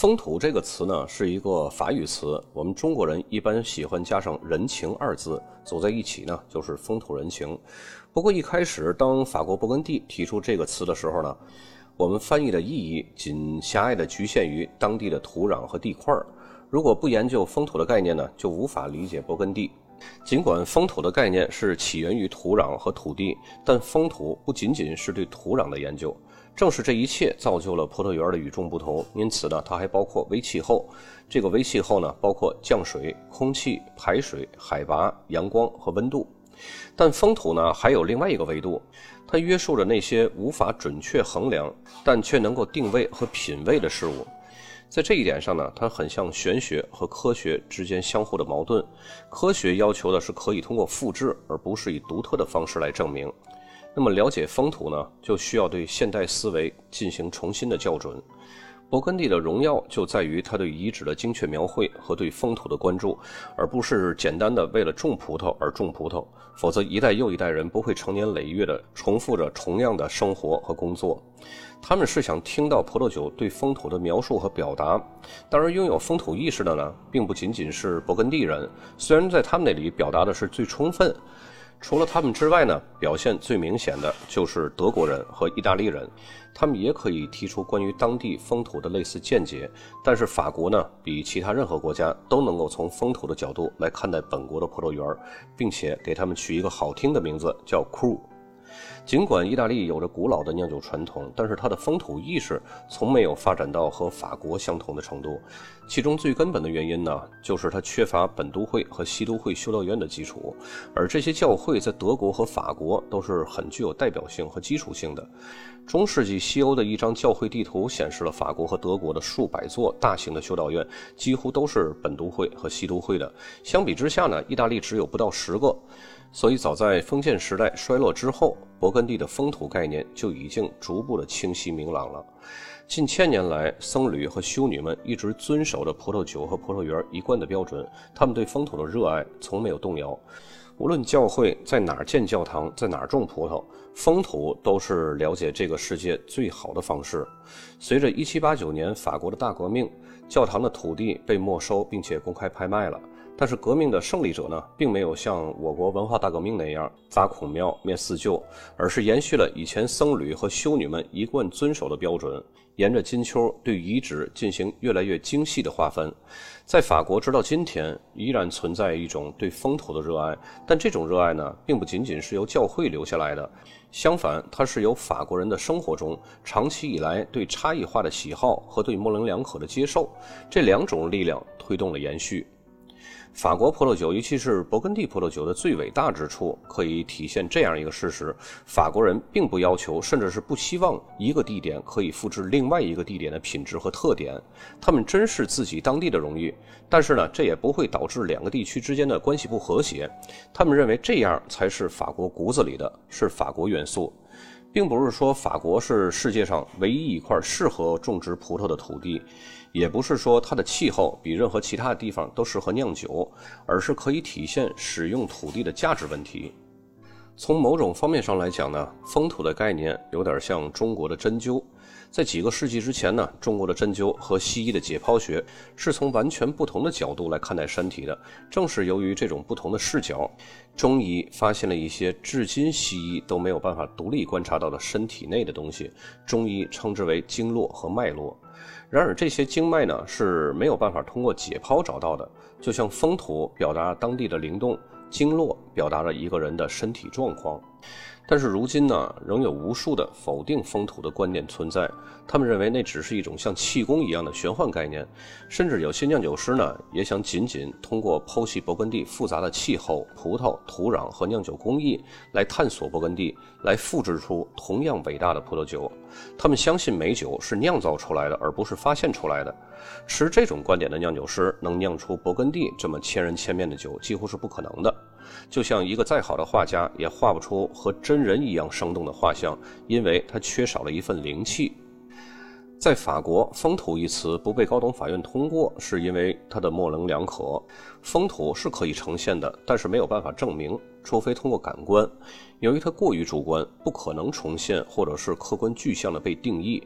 风土这个词呢，是一个法语词，我们中国人一般喜欢加上人情二字，走在一起呢，就是风土人情。不过一开始，当法国勃艮第提出这个词的时候呢，我们翻译的意义仅狭隘的局限于当地的土壤和地块儿。如果不研究风土的概念呢，就无法理解勃艮第。尽管风土的概念是起源于土壤和土地，但风土不仅仅是对土壤的研究。正是这一切造就了葡萄园的与众不同，因此呢，它还包括微气候。这个微气候呢，包括降水、空气、排水、海拔、阳光和温度。但风土呢，还有另外一个维度，它约束着那些无法准确衡量，但却能够定位和品味的事物。在这一点上呢，它很像玄学和科学之间相互的矛盾。科学要求的是可以通过复制，而不是以独特的方式来证明。那么了解风土呢，就需要对现代思维进行重新的校准。勃艮第的荣耀就在于它对遗址的精确描绘和对风土的关注，而不是简单的为了种葡萄而种葡萄。否则，一代又一代人不会成年累月的重复着同样的生活和工作。他们是想听到葡萄酒对风土的描述和表达。当然，拥有风土意识的呢，并不仅仅是勃艮第人，虽然在他们那里表达的是最充分。除了他们之外呢，表现最明显的就是德国人和意大利人，他们也可以提出关于当地风土的类似见解。但是法国呢，比其他任何国家都能够从风土的角度来看待本国的葡萄园，并且给他们取一个好听的名字，叫 “crew”。尽管意大利有着古老的酿酒传统，但是它的风土意识从没有发展到和法国相同的程度。其中最根本的原因呢，就是它缺乏本都会和西都会修道院的基础，而这些教会在德国和法国都是很具有代表性和基础性的。中世纪西欧的一张教会地图显示了法国和德国的数百座大型的修道院几乎都是本都会和西都会的。相比之下呢，意大利只有不到十个。所以，早在封建时代衰落之后，勃艮第的风土概念就已经逐步的清晰明朗了。近千年来，僧侣和修女们一直遵守着葡萄酒和葡萄园一贯的标准，他们对风土的热爱从没有动摇。无论教会在哪儿建教堂，在哪儿种葡萄，风土都是了解这个世界最好的方式。随着1789年法国的大革命，教堂的土地被没收并且公开拍卖了。但是革命的胜利者呢，并没有像我国文化大革命那样砸孔庙灭四旧，而是延续了以前僧侣和修女们一贯遵守的标准，沿着金丘对遗址进行越来越精细的划分。在法国，直到今天依然存在一种对风土的热爱，但这种热爱呢，并不仅仅是由教会留下来的，相反，它是由法国人的生活中长期以来对差异化的喜好和对模棱两可的接受这两种力量推动了延续。法国葡萄酒，尤其是勃艮第葡萄酒的最伟大之处，可以体现这样一个事实：法国人并不要求，甚至是不希望一个地点可以复制另外一个地点的品质和特点。他们珍视自己当地的荣誉，但是呢，这也不会导致两个地区之间的关系不和谐。他们认为这样才是法国骨子里的，是法国元素。并不是说法国是世界上唯一一块适合种植葡萄的土地，也不是说它的气候比任何其他地方都适合酿酒，而是可以体现使用土地的价值问题。从某种方面上来讲呢，风土的概念有点像中国的针灸。在几个世纪之前呢，中国的针灸和西医的解剖学是从完全不同的角度来看待身体的。正是由于这种不同的视角，中医发现了一些至今西医都没有办法独立观察到的身体内的东西，中医称之为经络和脉络。然而这些经脉呢是没有办法通过解剖找到的，就像风土表达当地的灵动，经络表达了一个人的身体状况。但是如今呢，仍有无数的否定风土的观念存在。他们认为那只是一种像气功一样的玄幻概念，甚至有些酿酒师呢，也想仅仅通过剖析勃艮第复杂的气候、葡萄、土壤和酿酒工艺来探索勃艮第，来复制出同样伟大的葡萄酒。他们相信美酒是酿造出来的，而不是发现出来的。持这种观点的酿酒师能酿出勃艮第这么千人千面的酒，几乎是不可能的。就像一个再好的画家，也画不出和真人一样生动的画像，因为他缺少了一份灵气。在法国，“风土”一词不被高等法院通过，是因为它的模棱两可。风土是可以呈现的，但是没有办法证明，除非通过感官。由于它过于主观，不可能重现或者是客观具象的被定义，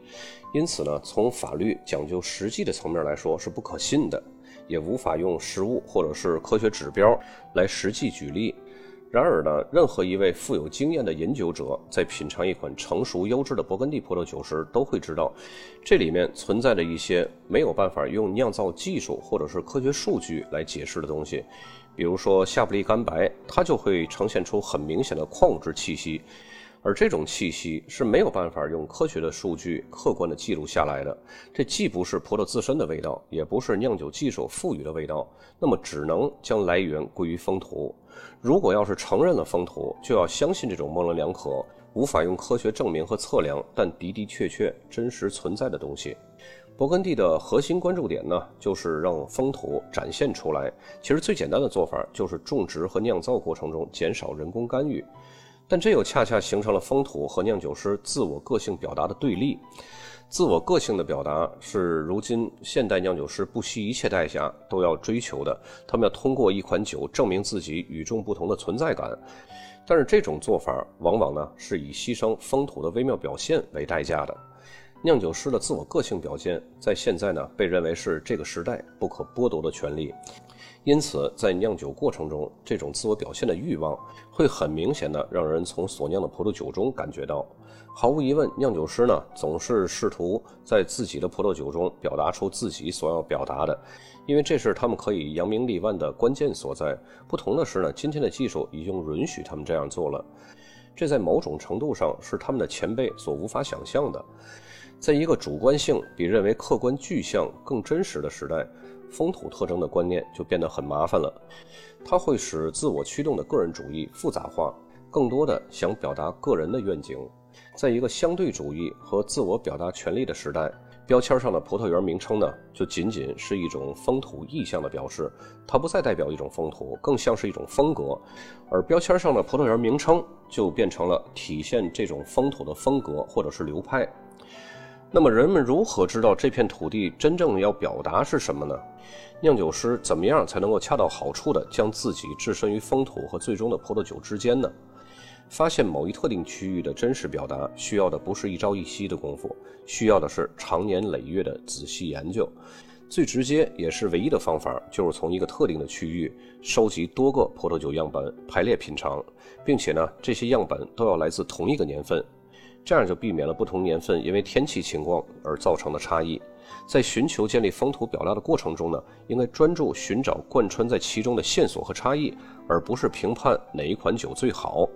因此呢，从法律讲究实际的层面来说是不可信的，也无法用实物或者是科学指标来实际举例。然而呢，任何一位富有经验的饮酒者在品尝一款成熟优质的勃艮第葡萄酒时，都会知道，这里面存在着一些没有办法用酿造技术或者是科学数据来解释的东西。比如说夏布利干白，它就会呈现出很明显的矿物质气息，而这种气息是没有办法用科学的数据客观的记录下来的。这既不是葡萄自身的味道，也不是酿酒技术赋予的味道，那么只能将来源归于风土。如果要是承认了风土，就要相信这种模棱两可、无法用科学证明和测量，但的的确确真实存在的东西。勃艮第的核心关注点呢，就是让风土展现出来。其实最简单的做法就是种植和酿造过程中减少人工干预，但这又恰恰形成了风土和酿酒师自我个性表达的对立。自我个性的表达是如今现代酿酒师不惜一切代价都要追求的。他们要通过一款酒证明自己与众不同的存在感，但是这种做法往往呢是以牺牲风土的微妙表现为代价的。酿酒师的自我个性表现在现在呢被认为是这个时代不可剥夺的权利。因此，在酿酒过程中，这种自我表现的欲望会很明显的让人从所酿的葡萄酒中感觉到。毫无疑问，酿酒师呢总是试图在自己的葡萄酒中表达出自己所要表达的，因为这是他们可以扬名立万的关键所在。不同的是呢，今天的技术已经允许他们这样做了，这在某种程度上是他们的前辈所无法想象的。在一个主观性比认为客观具象更真实的时代。风土特征的观念就变得很麻烦了，它会使自我驱动的个人主义复杂化，更多的想表达个人的愿景。在一个相对主义和自我表达权利的时代，标签上的葡萄园名称呢，就仅仅是一种风土意象的表示，它不再代表一种风土，更像是一种风格，而标签上的葡萄园名称就变成了体现这种风土的风格或者是流派。那么人们如何知道这片土地真正要表达是什么呢？酿酒师怎么样才能够恰到好处地将自己置身于风土和最终的葡萄酒之间呢？发现某一特定区域的真实表达，需要的不是一朝一夕的功夫，需要的是长年累月的仔细研究。最直接也是唯一的方法，就是从一个特定的区域收集多个葡萄酒样本，排列品尝，并且呢，这些样本都要来自同一个年份。这样就避免了不同年份因为天气情况而造成的差异。在寻求建立风土表达的过程中呢，应该专注寻找贯穿在其中的线索和差异，而不是评判哪一款酒最好。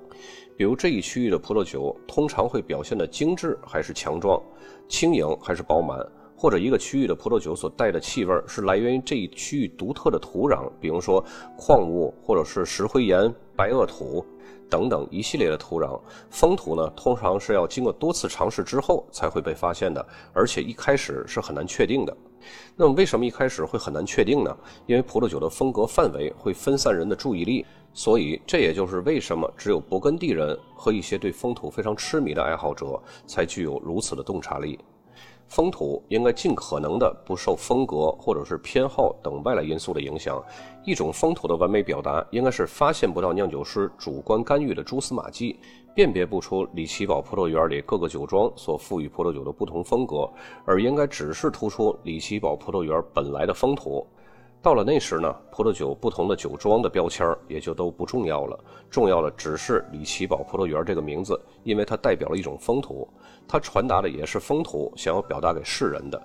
比如这一区域的葡萄酒通常会表现的精致还是强壮，轻盈还是饱满，或者一个区域的葡萄酒所带的气味是来源于这一区域独特的土壤，比如说矿物或者是石灰岩、白垩土。等等一系列的土壤风土呢，通常是要经过多次尝试之后才会被发现的，而且一开始是很难确定的。那么为什么一开始会很难确定呢？因为葡萄酒的风格范围会分散人的注意力，所以这也就是为什么只有勃艮第人和一些对风土非常痴迷的爱好者才具有如此的洞察力。风土应该尽可能的不受风格或者是偏好等外来因素的影响。一种风土的完美表达，应该是发现不到酿酒师主观干预的蛛丝马迹，辨别不出李奇堡葡萄园里各个酒庄所赋予葡萄酒的不同风格，而应该只是突出李奇堡葡萄园本来的风土。到了那时呢，葡萄酒不同的酒庄的标签也就都不重要了，重要的只是里奇堡葡萄园这个名字，因为它代表了一种风土，它传达的也是风土想要表达给世人的。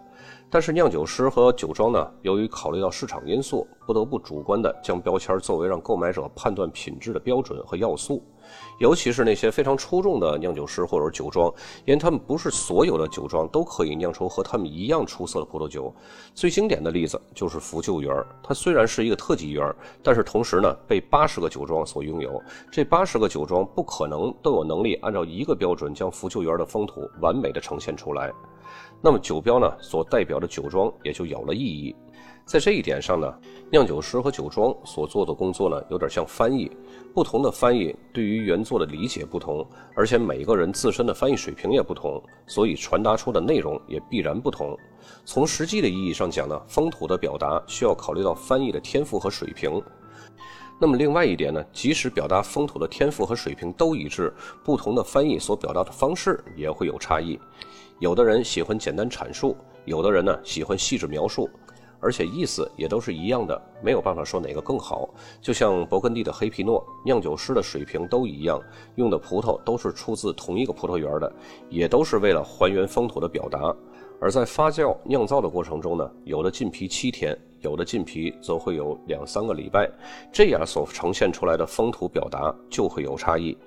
但是酿酒师和酒庄呢，由于考虑到市场因素，不得不主观的将标签作为让购买者判断品质的标准和要素。尤其是那些非常出众的酿酒师或者酒庄，因为他们不是所有的酒庄都可以酿出和他们一样出色的葡萄酒。最经典的例子就是福旧园，它虽然是一个特级园，但是同时呢被八十个酒庄所拥有。这八十个酒庄不可能都有能力按照一个标准将福旧园的风土完美的呈现出来。那么酒标呢所代表的酒庄也就有了意义。在这一点上呢，酿酒师和酒庄所做的工作呢，有点像翻译。不同的翻译对于原作的理解不同，而且每个人自身的翻译水平也不同，所以传达出的内容也必然不同。从实际的意义上讲呢，风土的表达需要考虑到翻译的天赋和水平。那么另外一点呢，即使表达风土的天赋和水平都一致，不同的翻译所表达的方式也会有差异。有的人喜欢简单阐述，有的人呢喜欢细致描述。而且意思也都是一样的，没有办法说哪个更好。就像勃艮第的黑皮诺，酿酒师的水平都一样，用的葡萄都是出自同一个葡萄园的，也都是为了还原风土的表达。而在发酵酿造的过程中呢，有的浸皮七天，有的浸皮则会有两三个礼拜，这样所呈现出来的风土表达就会有差异。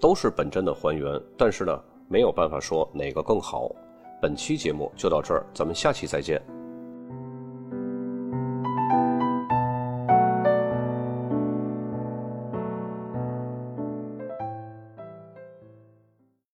都是本真的还原，但是呢，没有办法说哪个更好。本期节目就到这儿，咱们下期再见。